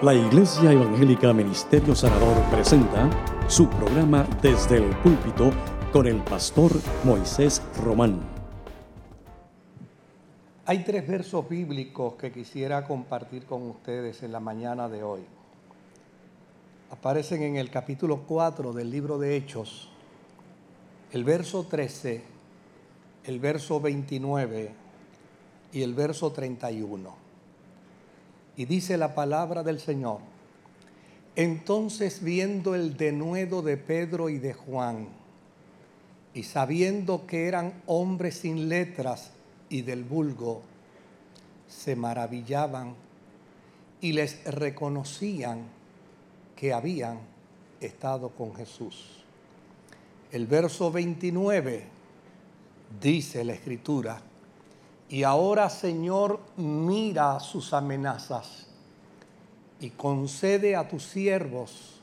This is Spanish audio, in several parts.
La Iglesia Evangélica Ministerio Sanador presenta su programa Desde el Púlpito con el pastor Moisés Román. Hay tres versos bíblicos que quisiera compartir con ustedes en la mañana de hoy. Aparecen en el capítulo 4 del libro de Hechos, el verso 13, el verso 29 y el verso 31. Y dice la palabra del Señor. Entonces viendo el denuedo de Pedro y de Juan, y sabiendo que eran hombres sin letras y del vulgo, se maravillaban y les reconocían que habían estado con Jesús. El verso 29 dice la escritura, y ahora, Señor, mira sus amenazas y concede a tus siervos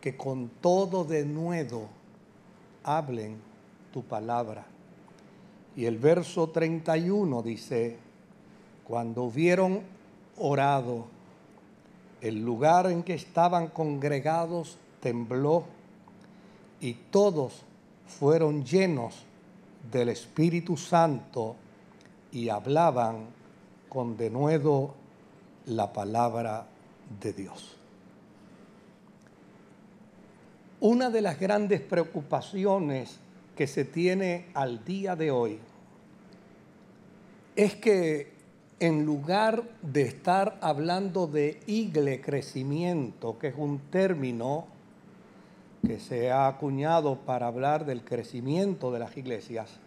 que con todo denuedo hablen tu palabra. Y el verso 31 dice, cuando hubieron orado, el lugar en que estaban congregados tembló y todos fueron llenos del Espíritu Santo y hablaban con denuedo la palabra de Dios. Una de las grandes preocupaciones que se tiene al día de hoy es que en lugar de estar hablando de igle crecimiento, que es un término que se ha acuñado para hablar del crecimiento de las iglesias,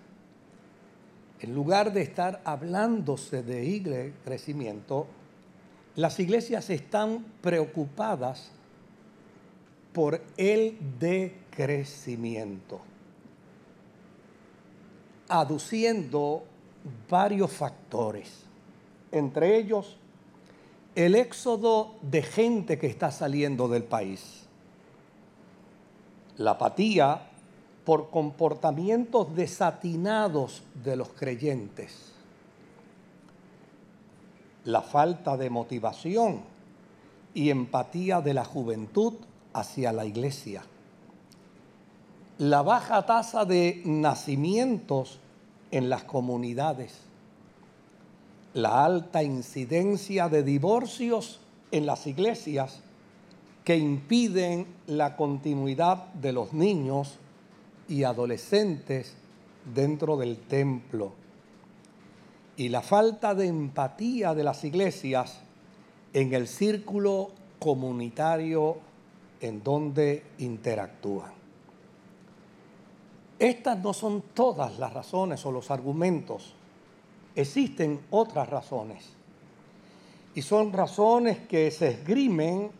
en lugar de estar hablándose de crecimiento, las iglesias están preocupadas por el decrecimiento, aduciendo varios factores, entre ellos el éxodo de gente que está saliendo del país, la apatía por comportamientos desatinados de los creyentes, la falta de motivación y empatía de la juventud hacia la iglesia, la baja tasa de nacimientos en las comunidades, la alta incidencia de divorcios en las iglesias que impiden la continuidad de los niños y adolescentes dentro del templo. Y la falta de empatía de las iglesias en el círculo comunitario en donde interactúan. Estas no son todas las razones o los argumentos. Existen otras razones. Y son razones que se esgrimen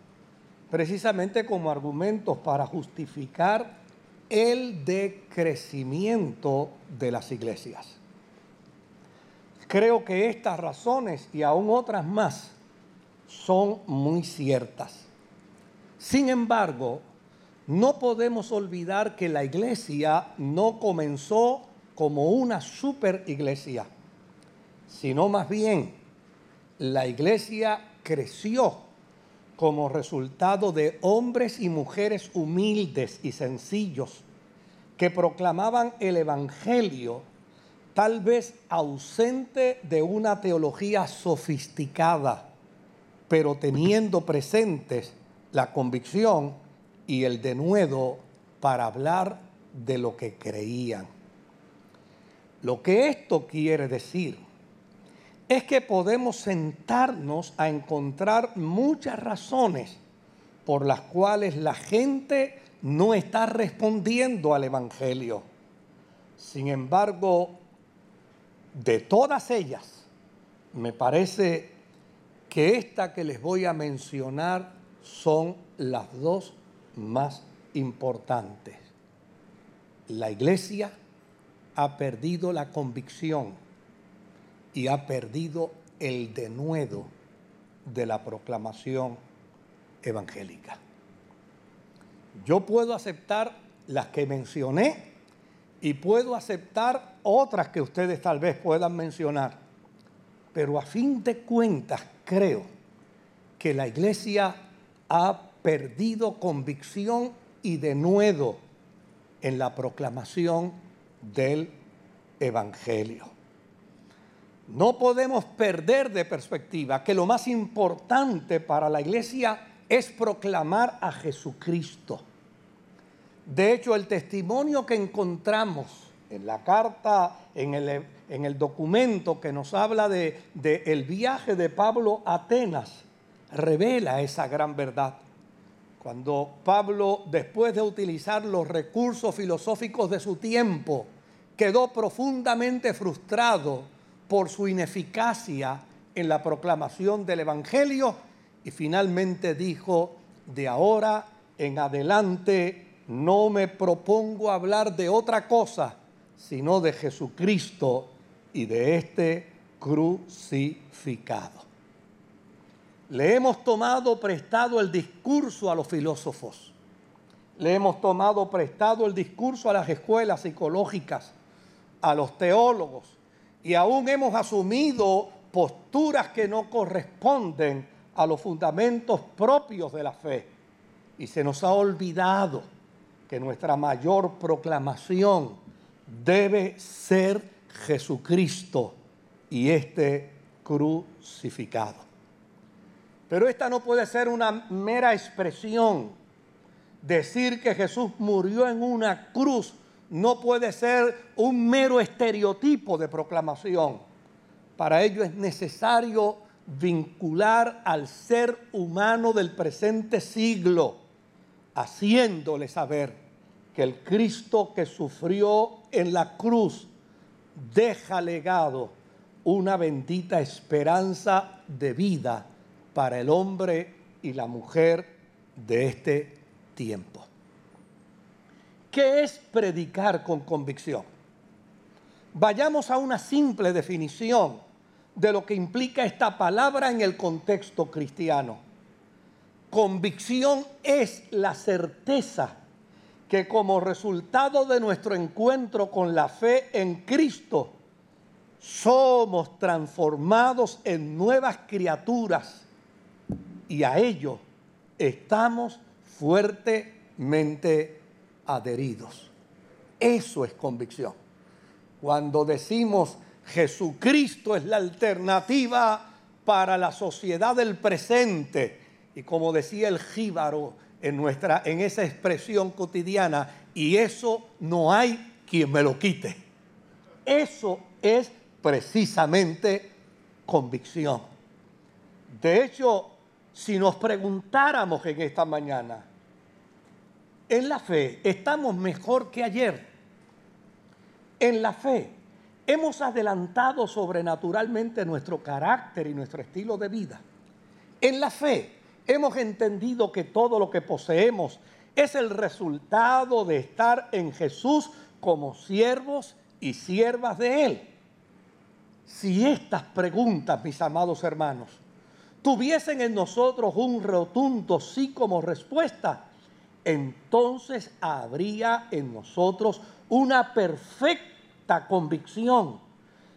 precisamente como argumentos para justificar el decrecimiento de las iglesias. Creo que estas razones y aún otras más son muy ciertas. Sin embargo, no podemos olvidar que la iglesia no comenzó como una super iglesia, sino más bien la iglesia creció como resultado de hombres y mujeres humildes y sencillos que proclamaban el Evangelio, tal vez ausente de una teología sofisticada, pero teniendo presentes la convicción y el denuedo para hablar de lo que creían. Lo que esto quiere decir es que podemos sentarnos a encontrar muchas razones por las cuales la gente no está respondiendo al Evangelio. Sin embargo, de todas ellas, me parece que esta que les voy a mencionar son las dos más importantes. La iglesia ha perdido la convicción y ha perdido el denuedo de la proclamación evangélica. Yo puedo aceptar las que mencioné y puedo aceptar otras que ustedes tal vez puedan mencionar, pero a fin de cuentas creo que la iglesia ha perdido convicción y denuedo en la proclamación del Evangelio. No podemos perder de perspectiva que lo más importante para la iglesia es proclamar a Jesucristo. De hecho, el testimonio que encontramos en la carta, en el, en el documento que nos habla de, de el viaje de Pablo a Atenas, revela esa gran verdad. Cuando Pablo, después de utilizar los recursos filosóficos de su tiempo, quedó profundamente frustrado por su ineficacia en la proclamación del Evangelio y finalmente dijo, de ahora en adelante no me propongo hablar de otra cosa, sino de Jesucristo y de este crucificado. Le hemos tomado prestado el discurso a los filósofos, le hemos tomado prestado el discurso a las escuelas psicológicas, a los teólogos, y aún hemos asumido posturas que no corresponden a los fundamentos propios de la fe. Y se nos ha olvidado que nuestra mayor proclamación debe ser Jesucristo y este crucificado. Pero esta no puede ser una mera expresión. Decir que Jesús murió en una cruz no puede ser un mero estereotipo de proclamación. Para ello es necesario vincular al ser humano del presente siglo, haciéndole saber que el Cristo que sufrió en la cruz deja legado una bendita esperanza de vida para el hombre y la mujer de este tiempo. ¿Qué es predicar con convicción? Vayamos a una simple definición de lo que implica esta palabra en el contexto cristiano. Convicción es la certeza que como resultado de nuestro encuentro con la fe en Cristo, somos transformados en nuevas criaturas y a ello estamos fuertemente adheridos. Eso es convicción. Cuando decimos Jesucristo es la alternativa para la sociedad del presente, y como decía el jíbaro en, nuestra, en esa expresión cotidiana, y eso no hay quien me lo quite. Eso es precisamente convicción. De hecho, si nos preguntáramos en esta mañana, en la fe estamos mejor que ayer. En la fe hemos adelantado sobrenaturalmente nuestro carácter y nuestro estilo de vida. En la fe hemos entendido que todo lo que poseemos es el resultado de estar en Jesús como siervos y siervas de Él. Si estas preguntas, mis amados hermanos, tuviesen en nosotros un rotundo sí como respuesta, entonces habría en nosotros una perfecta convicción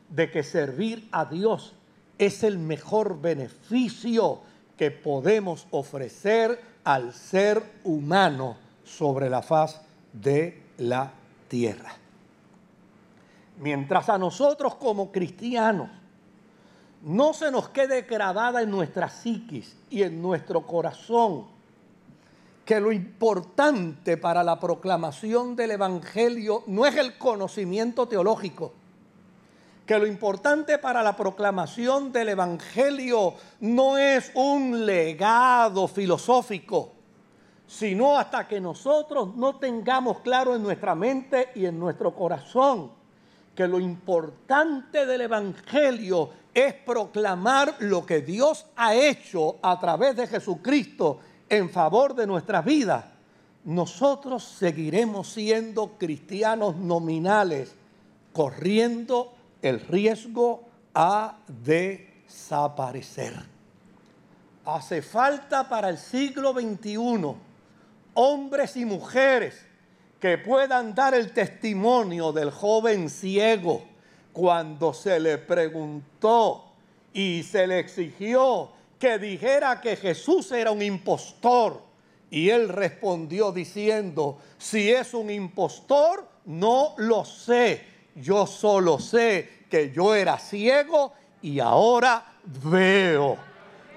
de que servir a Dios es el mejor beneficio que podemos ofrecer al ser humano sobre la faz de la tierra. Mientras a nosotros como cristianos no se nos quede grabada en nuestra psiquis y en nuestro corazón que lo importante para la proclamación del Evangelio no es el conocimiento teológico, que lo importante para la proclamación del Evangelio no es un legado filosófico, sino hasta que nosotros no tengamos claro en nuestra mente y en nuestro corazón que lo importante del Evangelio es proclamar lo que Dios ha hecho a través de Jesucristo en favor de nuestras vidas, nosotros seguiremos siendo cristianos nominales, corriendo el riesgo a desaparecer. Hace falta para el siglo XXI hombres y mujeres que puedan dar el testimonio del joven ciego cuando se le preguntó y se le exigió que dijera que Jesús era un impostor. Y él respondió diciendo, si es un impostor, no lo sé. Yo solo sé que yo era ciego y ahora veo.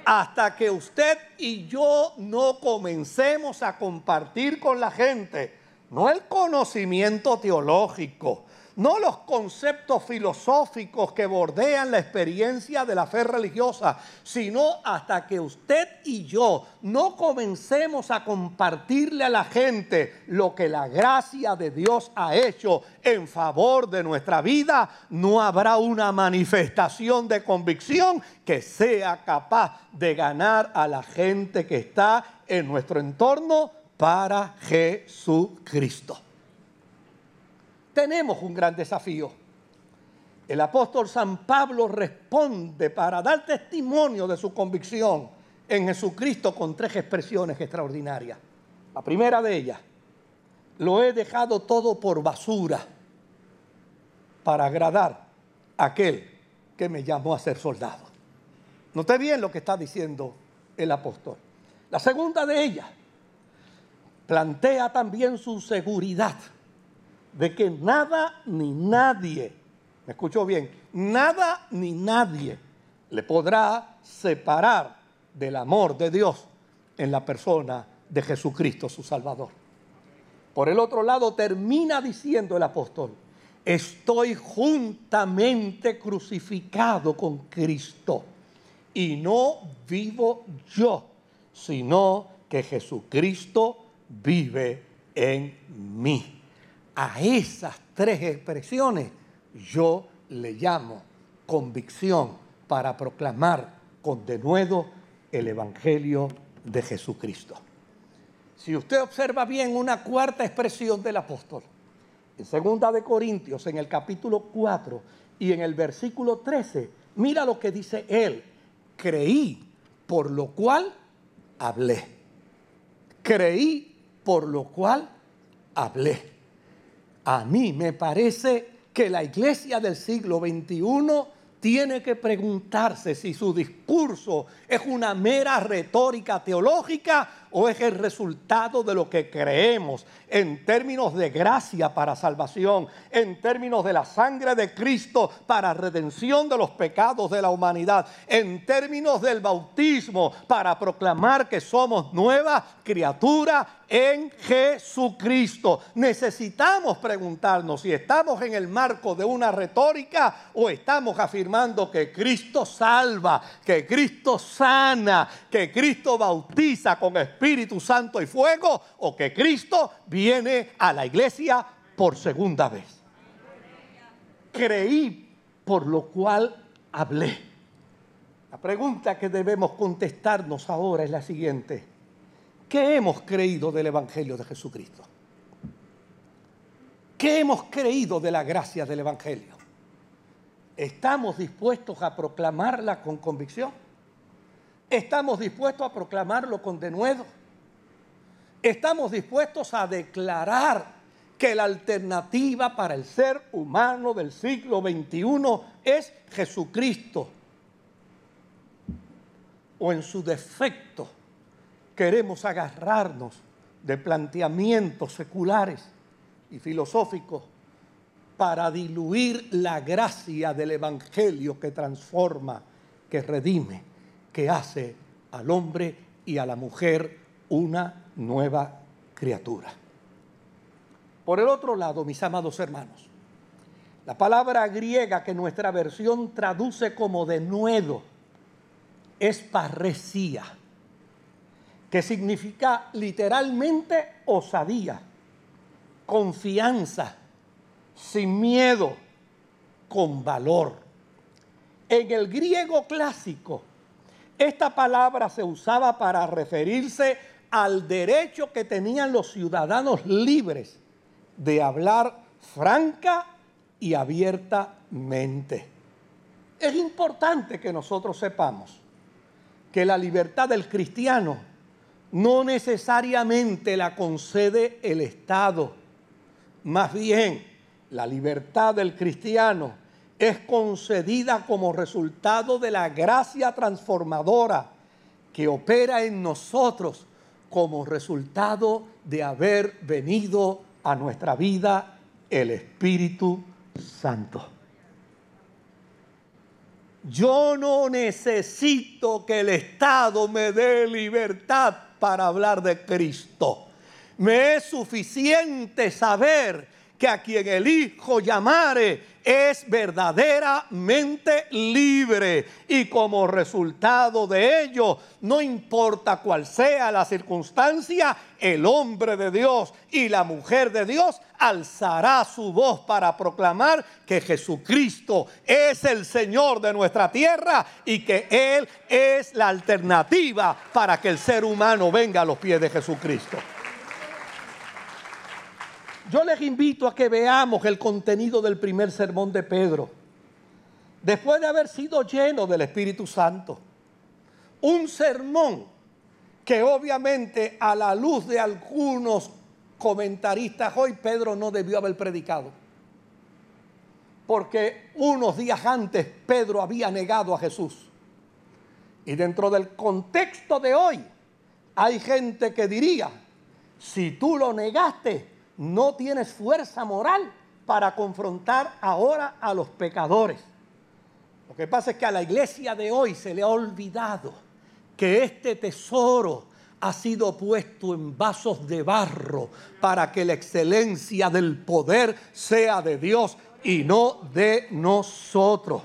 Hasta que usted y yo no comencemos a compartir con la gente, no el conocimiento teológico, no los conceptos filosóficos que bordean la experiencia de la fe religiosa, sino hasta que usted y yo no comencemos a compartirle a la gente lo que la gracia de Dios ha hecho en favor de nuestra vida, no habrá una manifestación de convicción que sea capaz de ganar a la gente que está en nuestro entorno para Jesucristo tenemos un gran desafío. El apóstol San Pablo responde para dar testimonio de su convicción en Jesucristo con tres expresiones extraordinarias. La primera de ellas, lo he dejado todo por basura para agradar a aquel que me llamó a ser soldado. Note bien lo que está diciendo el apóstol. La segunda de ellas plantea también su seguridad de que nada ni nadie, me escuchó bien, nada ni nadie le podrá separar del amor de Dios en la persona de Jesucristo, su Salvador. Por el otro lado, termina diciendo el apóstol, estoy juntamente crucificado con Cristo y no vivo yo, sino que Jesucristo vive en mí. A esas tres expresiones yo le llamo convicción para proclamar con denuedo el Evangelio de Jesucristo. Si usted observa bien una cuarta expresión del apóstol, en segunda de Corintios, en el capítulo 4 y en el versículo 13, mira lo que dice él, creí, por lo cual hablé. Creí, por lo cual hablé. A mí me parece que la iglesia del siglo XXI tiene que preguntarse si su discurso es una mera retórica teológica o es el resultado de lo que creemos en términos de gracia para salvación, en términos de la sangre de Cristo para redención de los pecados de la humanidad, en términos del bautismo para proclamar que somos nueva criatura en Jesucristo. Necesitamos preguntarnos si estamos en el marco de una retórica o estamos afirmando que Cristo salva, que Cristo sana, que Cristo bautiza con Espíritu Santo y fuego o que Cristo viene a la iglesia por segunda vez. Creí, por lo cual hablé. La pregunta que debemos contestarnos ahora es la siguiente. ¿Qué hemos creído del Evangelio de Jesucristo? ¿Qué hemos creído de la gracia del Evangelio? ¿Estamos dispuestos a proclamarla con convicción? ¿Estamos dispuestos a proclamarlo con denuedo? ¿Estamos dispuestos a declarar que la alternativa para el ser humano del siglo XXI es Jesucristo? ¿O en su defecto queremos agarrarnos de planteamientos seculares y filosóficos para diluir la gracia del Evangelio que transforma, que redime, que hace al hombre y a la mujer una nueva criatura. Por el otro lado, mis amados hermanos, la palabra griega que nuestra versión traduce como denuedo es parresía que significa literalmente osadía, confianza, sin miedo, con valor. En el griego clásico, esta palabra se usaba para referirse al derecho que tenían los ciudadanos libres de hablar franca y abiertamente. Es importante que nosotros sepamos que la libertad del cristiano no necesariamente la concede el Estado. Más bien, la libertad del cristiano es concedida como resultado de la gracia transformadora que opera en nosotros como resultado de haber venido a nuestra vida el Espíritu Santo. Yo no necesito que el Estado me dé libertad para hablar de Cristo. Me es suficiente saber que a quien el Hijo llamare es verdaderamente libre y como resultado de ello, no importa cuál sea la circunstancia, el hombre de Dios y la mujer de Dios alzará su voz para proclamar que Jesucristo es el Señor de nuestra tierra y que Él es la alternativa para que el ser humano venga a los pies de Jesucristo. Yo les invito a que veamos el contenido del primer sermón de Pedro. Después de haber sido lleno del Espíritu Santo. Un sermón que obviamente a la luz de algunos comentaristas hoy Pedro no debió haber predicado. Porque unos días antes Pedro había negado a Jesús. Y dentro del contexto de hoy hay gente que diría, si tú lo negaste, no tienes fuerza moral para confrontar ahora a los pecadores. Lo que pasa es que a la iglesia de hoy se le ha olvidado que este tesoro ha sido puesto en vasos de barro para que la excelencia del poder sea de Dios y no de nosotros.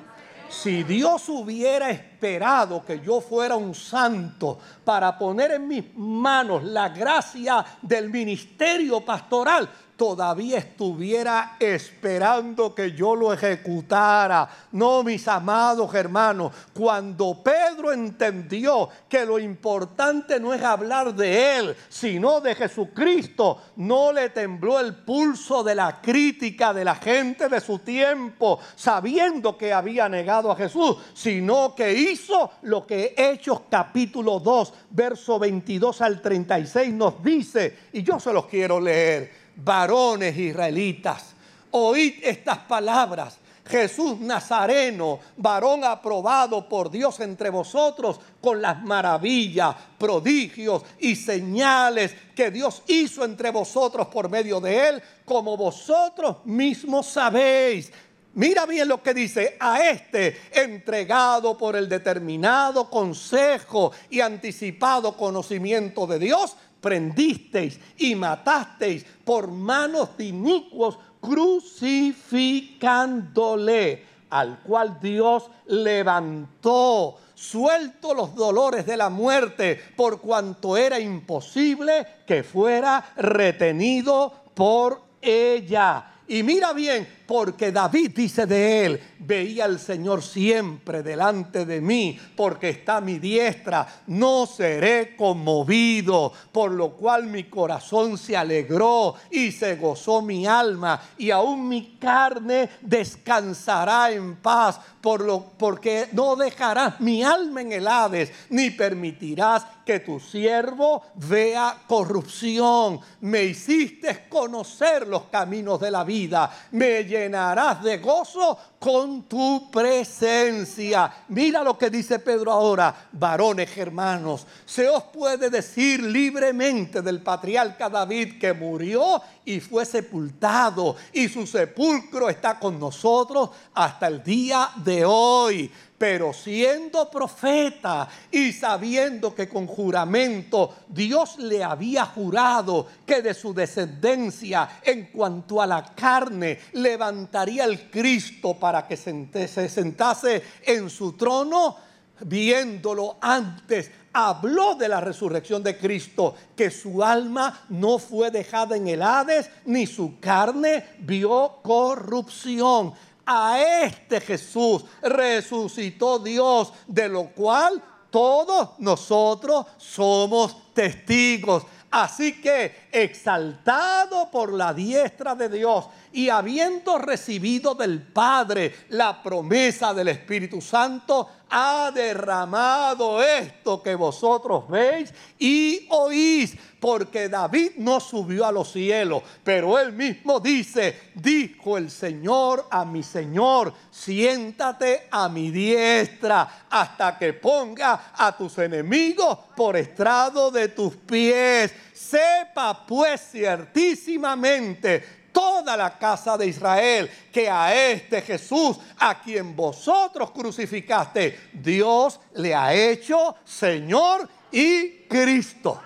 Si Dios hubiera esperado que yo fuera un santo para poner en mis manos la gracia del ministerio pastoral, todavía estuviera esperando que yo lo ejecutara. No, mis amados hermanos, cuando Pedro entendió que lo importante no es hablar de él, sino de Jesucristo, no le tembló el pulso de la crítica de la gente de su tiempo, sabiendo que había negado a Jesús, sino que hizo lo que Hechos capítulo 2, verso 22 al 36 nos dice, y yo se los quiero leer varones israelitas, oíd estas palabras. Jesús Nazareno, varón aprobado por Dios entre vosotros con las maravillas, prodigios y señales que Dios hizo entre vosotros por medio de él, como vosotros mismos sabéis. Mira bien lo que dice, a este entregado por el determinado consejo y anticipado conocimiento de Dios, prendisteis y matasteis por manos de inicuos, crucificándole, al cual Dios levantó, suelto los dolores de la muerte, por cuanto era imposible que fuera retenido por ella. Y mira bien, porque David dice de él, veía al Señor siempre delante de mí, porque está a mi diestra, no seré conmovido, por lo cual mi corazón se alegró y se gozó mi alma, y aún mi carne descansará en paz, por lo, porque no dejarás mi alma en el Hades, ni permitirás que tu siervo vea corrupción. Me hiciste conocer los caminos de la vida, me llenarás de gozo con tu presencia. Mira lo que dice Pedro ahora, varones hermanos, se os puede decir libremente del patriarca David que murió y fue sepultado y su sepulcro está con nosotros hasta el día de hoy. Pero siendo profeta y sabiendo que con juramento Dios le había jurado que de su descendencia en cuanto a la carne levantaría el Cristo para que se sentase en su trono, viéndolo antes, habló de la resurrección de Cristo, que su alma no fue dejada en el Hades, ni su carne vio corrupción a este Jesús resucitó Dios, de lo cual todos nosotros somos testigos. Así que, exaltado por la diestra de Dios y habiendo recibido del Padre la promesa del Espíritu Santo, ha derramado esto que vosotros veis y oís, porque David no subió a los cielos, pero él mismo dice, dijo el Señor a mi Señor, siéntate a mi diestra hasta que ponga a tus enemigos por estrado de tus pies. Sepa pues ciertísimamente toda la casa de Israel, que a este Jesús, a quien vosotros crucificaste, Dios le ha hecho Señor y Cristo.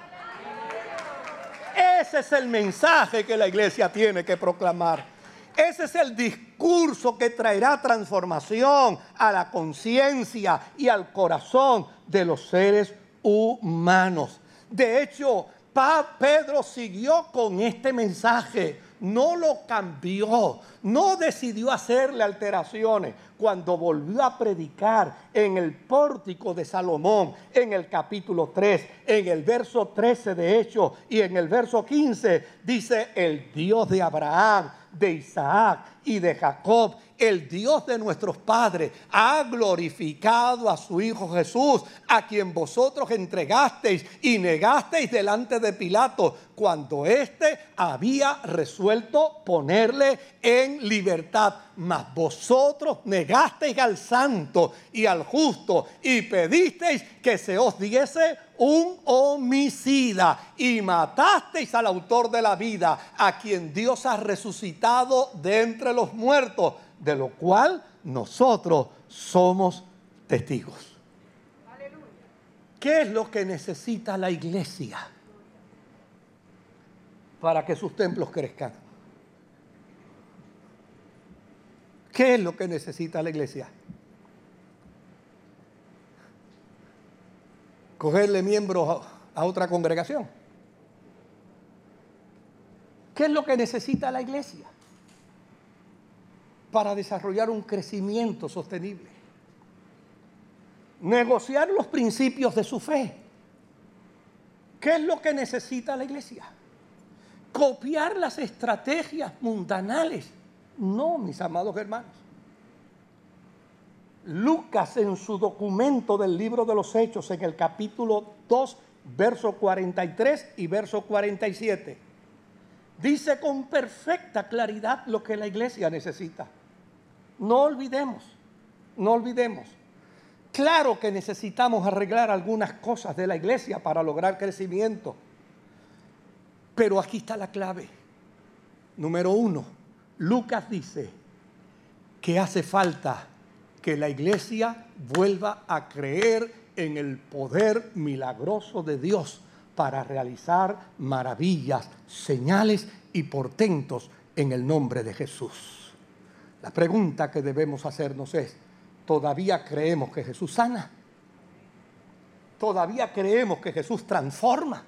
Ese es el mensaje que la iglesia tiene que proclamar. Ese es el discurso que traerá transformación a la conciencia y al corazón de los seres humanos. De hecho, Pedro siguió con este mensaje no lo cambió, no decidió hacerle alteraciones. Cuando volvió a predicar en el pórtico de Salomón, en el capítulo 3, en el verso 13 de hecho y en el verso 15, dice, el Dios de Abraham, de Isaac y de Jacob, el Dios de nuestros padres, ha glorificado a su Hijo Jesús, a quien vosotros entregasteis y negasteis delante de Pilato, cuando éste había resuelto ponerle en libertad. Mas vosotros negasteis al santo y al justo y pedisteis que se os diese un homicida y matasteis al autor de la vida, a quien Dios ha resucitado de entre los muertos de lo cual nosotros somos testigos. ¿Qué es lo que necesita la iglesia para que sus templos crezcan? ¿Qué es lo que necesita la iglesia? Cogerle miembros a, otra congregación. ¿Qué es lo que necesita la iglesia? para desarrollar un crecimiento sostenible. Negociar los principios de su fe. ¿Qué es lo que necesita la iglesia? Copiar las estrategias mundanales. No, mis amados hermanos. Lucas en su documento del libro de los Hechos, en el capítulo 2, verso 43 y verso 47, dice con perfecta claridad lo que la iglesia necesita. No olvidemos, no olvidemos. Claro que necesitamos arreglar algunas cosas de la iglesia para lograr crecimiento. Pero aquí está la clave. Número uno, Lucas dice que hace falta que la iglesia vuelva a creer en el poder milagroso de Dios para realizar maravillas, señales y portentos en el nombre de Jesús. La pregunta que debemos hacernos es, ¿todavía creemos que Jesús sana? ¿Todavía creemos que Jesús transforma?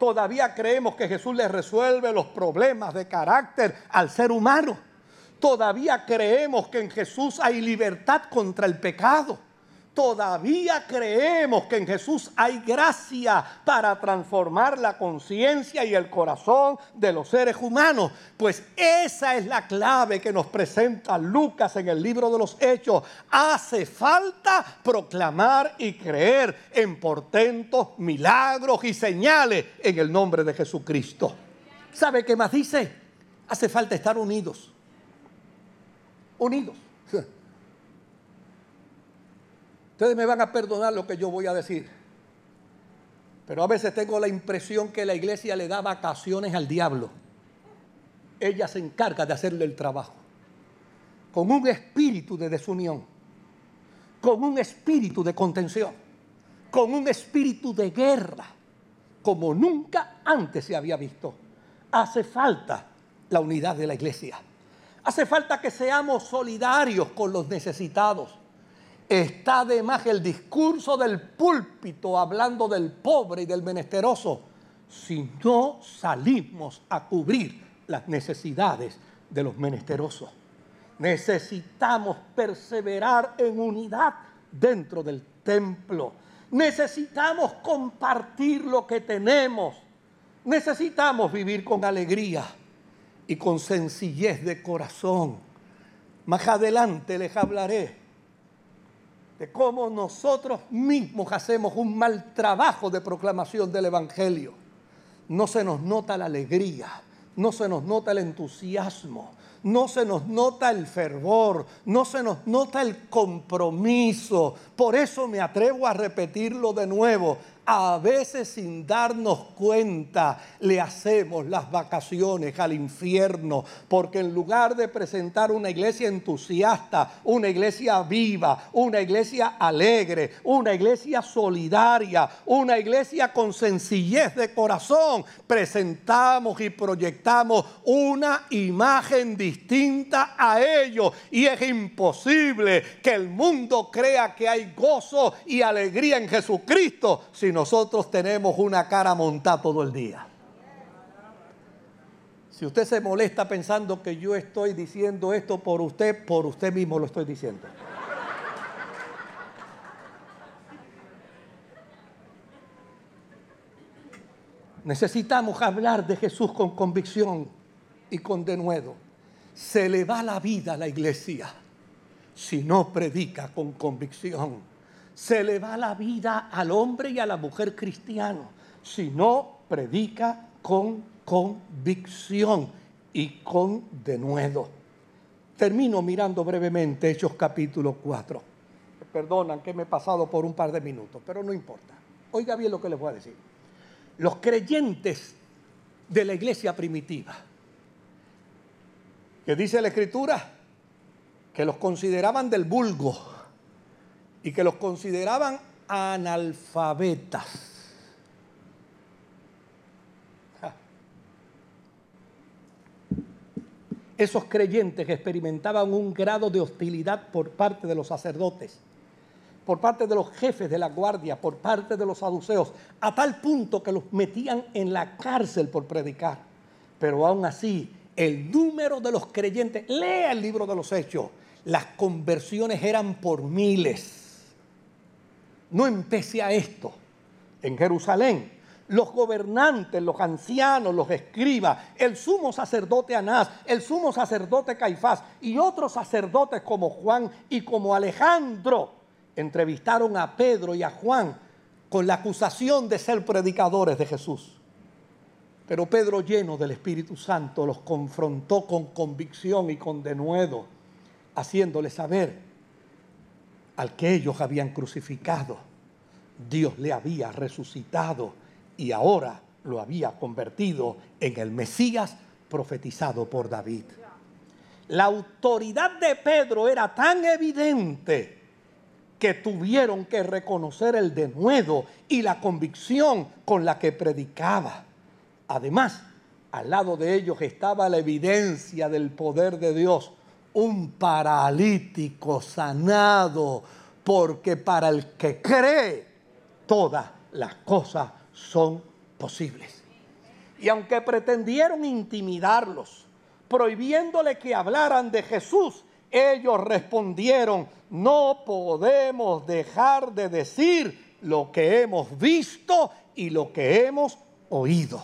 ¿Todavía creemos que Jesús le resuelve los problemas de carácter al ser humano? ¿Todavía creemos que en Jesús hay libertad contra el pecado? todavía creemos que en Jesús hay gracia para transformar la conciencia y el corazón de los seres humanos. Pues esa es la clave que nos presenta Lucas en el libro de los Hechos. Hace falta proclamar y creer en portentos, milagros y señales en el nombre de Jesucristo. ¿Sabe qué más dice? Hace falta estar unidos. Unidos. Ustedes me van a perdonar lo que yo voy a decir. Pero a veces tengo la impresión que la iglesia le da vacaciones al diablo. Ella se encarga de hacerle el trabajo. Con un espíritu de desunión. Con un espíritu de contención. Con un espíritu de guerra. Como nunca antes se había visto. Hace falta la unidad de la iglesia. Hace falta que seamos solidarios con los necesitados Está además el discurso del púlpito hablando del pobre y del menesteroso si no salimos a cubrir las necesidades de los menesterosos. Necesitamos perseverar en unidad dentro del templo. Necesitamos compartir lo que tenemos. Necesitamos vivir con alegría y con sencillez de corazón. Más adelante les hablaré de cómo nosotros mismos hacemos un mal trabajo de proclamación del Evangelio. No se nos nota la alegría, no se nos nota el entusiasmo, no se nos nota el fervor, no se nos nota el compromiso. Por eso me atrevo a repetirlo de nuevo a veces sin darnos cuenta le hacemos las vacaciones al infierno, porque en lugar de presentar una iglesia entusiasta, una iglesia viva, una iglesia alegre, una iglesia solidaria, una iglesia con sencillez de corazón, presentamos y proyectamos una imagen distinta a ellos. Y es imposible que el mundo crea que hay gozo y alegría en Jesucristo, sino nosotros tenemos una cara montada todo el día. Si usted se molesta pensando que yo estoy diciendo esto por usted, por usted mismo lo estoy diciendo. Necesitamos hablar de Jesús con convicción y con denuedo. Se le va la vida a la iglesia si no predica con convicción se le va la vida al hombre y a la mujer cristiano si no predica con convicción y con denuedo. Termino mirando brevemente Hechos capítulo 4. Perdonan que me he pasado por un par de minutos, pero no importa. Oiga bien lo que les voy a decir. Los creyentes de la iglesia primitiva, que dice la escritura, que los consideraban del vulgo, y que los consideraban analfabetas. Esos creyentes experimentaban un grado de hostilidad por parte de los sacerdotes, por parte de los jefes de la guardia, por parte de los saduceos, a tal punto que los metían en la cárcel por predicar. Pero aún así, el número de los creyentes, lea el libro de los hechos, las conversiones eran por miles no empecé a esto. En Jerusalén, los gobernantes, los ancianos, los escribas, el sumo sacerdote Anás, el sumo sacerdote Caifás y otros sacerdotes como Juan y como Alejandro entrevistaron a Pedro y a Juan con la acusación de ser predicadores de Jesús. Pero Pedro, lleno del Espíritu Santo, los confrontó con convicción y con denuedo, haciéndoles saber al que ellos habían crucificado, Dios le había resucitado y ahora lo había convertido en el Mesías profetizado por David. La autoridad de Pedro era tan evidente que tuvieron que reconocer el denuedo y la convicción con la que predicaba. Además, al lado de ellos estaba la evidencia del poder de Dios un paralítico sanado, porque para el que cree, todas las cosas son posibles. Y aunque pretendieron intimidarlos, prohibiéndole que hablaran de Jesús, ellos respondieron, no podemos dejar de decir lo que hemos visto y lo que hemos oído.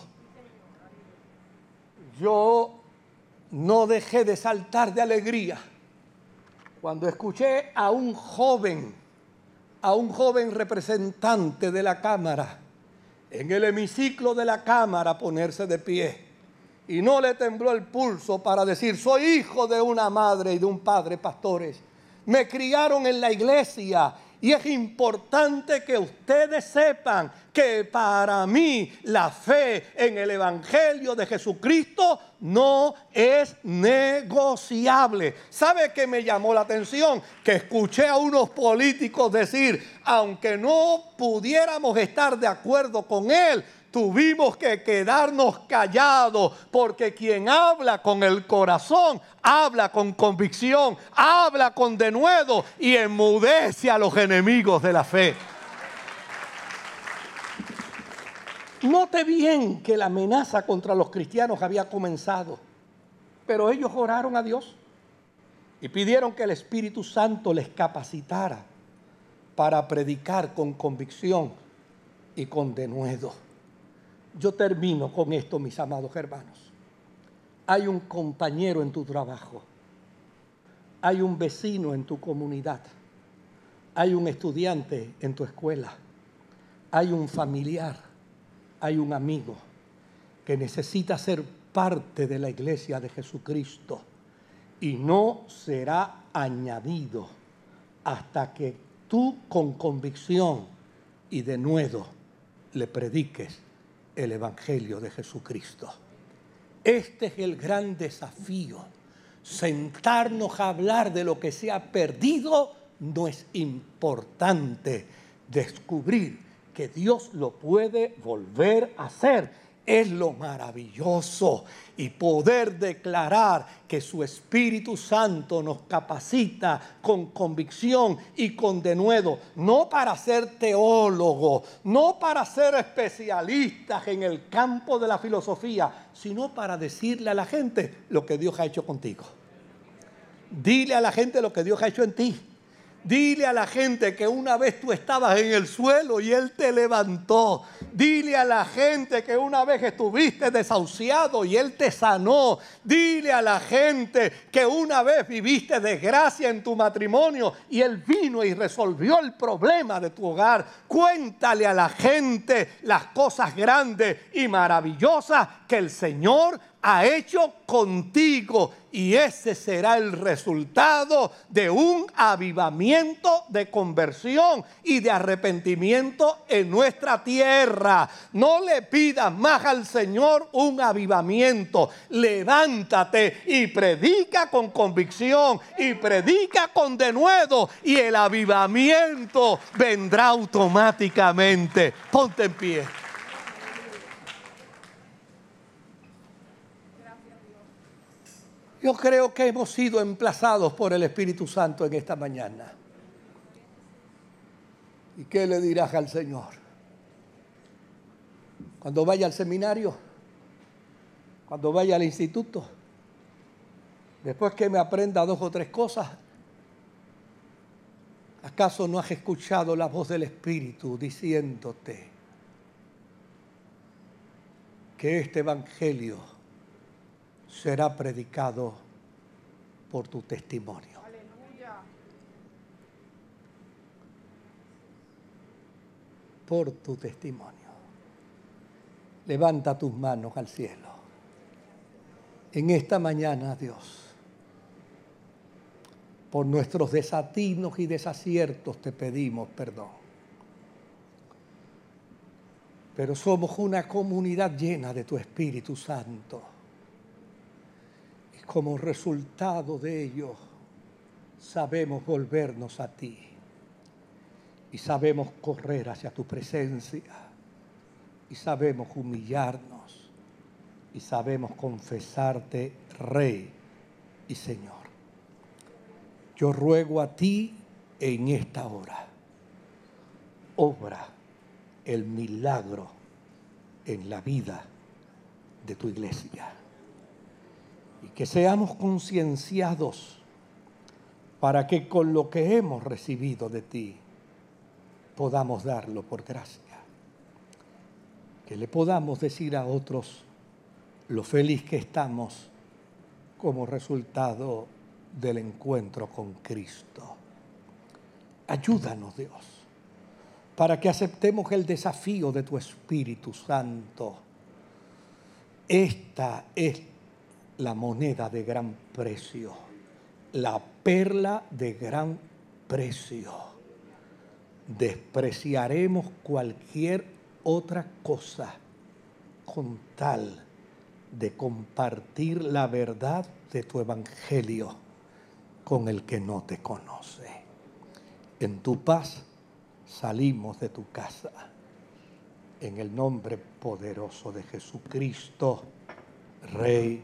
Yo no dejé de saltar de alegría cuando escuché a un joven, a un joven representante de la Cámara, en el hemiciclo de la Cámara ponerse de pie. Y no le tembló el pulso para decir, soy hijo de una madre y de un padre pastores. Me criaron en la iglesia y es importante que ustedes sepan que para mí la fe en el Evangelio de Jesucristo no es negociable. ¿Sabe qué me llamó la atención? Que escuché a unos políticos decir, aunque no pudiéramos estar de acuerdo con él, tuvimos que quedarnos callados porque quien habla con el corazón habla con convicción, habla con denuedo y enmudece a los enemigos de la fe. Note bien que la amenaza contra los cristianos había comenzado, pero ellos oraron a Dios y pidieron que el Espíritu Santo les capacitara para predicar con convicción y con denuedo. Yo termino con esto, mis amados hermanos. Hay un compañero en tu trabajo, hay un vecino en tu comunidad, hay un estudiante en tu escuela, hay un familiar, hay un amigo que necesita ser parte de la iglesia de Jesucristo y no será añadido hasta que tú con convicción y de nuevo le prediques el Evangelio de Jesucristo. Este es el gran desafío. Sentarnos a hablar de lo que se ha perdido no es importante. Descubrir que Dios lo puede volver a hacer es lo maravilloso y poder declarar que su Espíritu Santo nos capacita con convicción y con denuedo, no para ser teólogo, no para ser especialistas en el campo de la filosofía, sino para decirle a la gente lo que Dios ha hecho contigo. Dile a la gente lo que Dios ha hecho en ti. Dile a la gente que una vez tú estabas en el suelo y Él te levantó. Dile a la gente que una vez estuviste desahuciado y Él te sanó. Dile a la gente que una vez viviste desgracia en tu matrimonio y Él vino y resolvió el problema de tu hogar. Cuéntale a la gente las cosas grandes y maravillosas que el Señor ha hecho contigo y ese será el resultado de un avivamiento de conversión y de arrepentimiento en nuestra tierra. No le pidas más al Señor un avivamiento. Levántate y predica con convicción y predica con denuedo y el avivamiento vendrá automáticamente. Ponte en pie. Yo creo que hemos sido emplazados por el Espíritu Santo en esta mañana. ¿Y qué le dirás al Señor? Cuando vaya al seminario, cuando vaya al instituto, después que me aprenda dos o tres cosas, ¿acaso no has escuchado la voz del Espíritu diciéndote que este Evangelio será predicado por tu testimonio. Por tu testimonio. Levanta tus manos al cielo. En esta mañana, Dios, por nuestros desatinos y desaciertos te pedimos perdón. Pero somos una comunidad llena de tu Espíritu Santo como resultado de ello, sabemos volvernos a ti. Y sabemos correr hacia tu presencia. Y sabemos humillarnos. Y sabemos confesarte Rey y Señor. Yo ruego a ti en esta hora, obra el milagro en la vida de tu iglesia y que seamos concienciados para que con lo que hemos recibido de ti podamos darlo por gracia. Que le podamos decir a otros lo feliz que estamos como resultado del encuentro con Cristo. Ayúdanos Dios para que aceptemos el desafío de tu Espíritu Santo. Esta es la moneda de gran precio, la perla de gran precio. Despreciaremos cualquier otra cosa con tal de compartir la verdad de tu evangelio con el que no te conoce. En tu paz salimos de tu casa. En el nombre poderoso de Jesucristo, Rey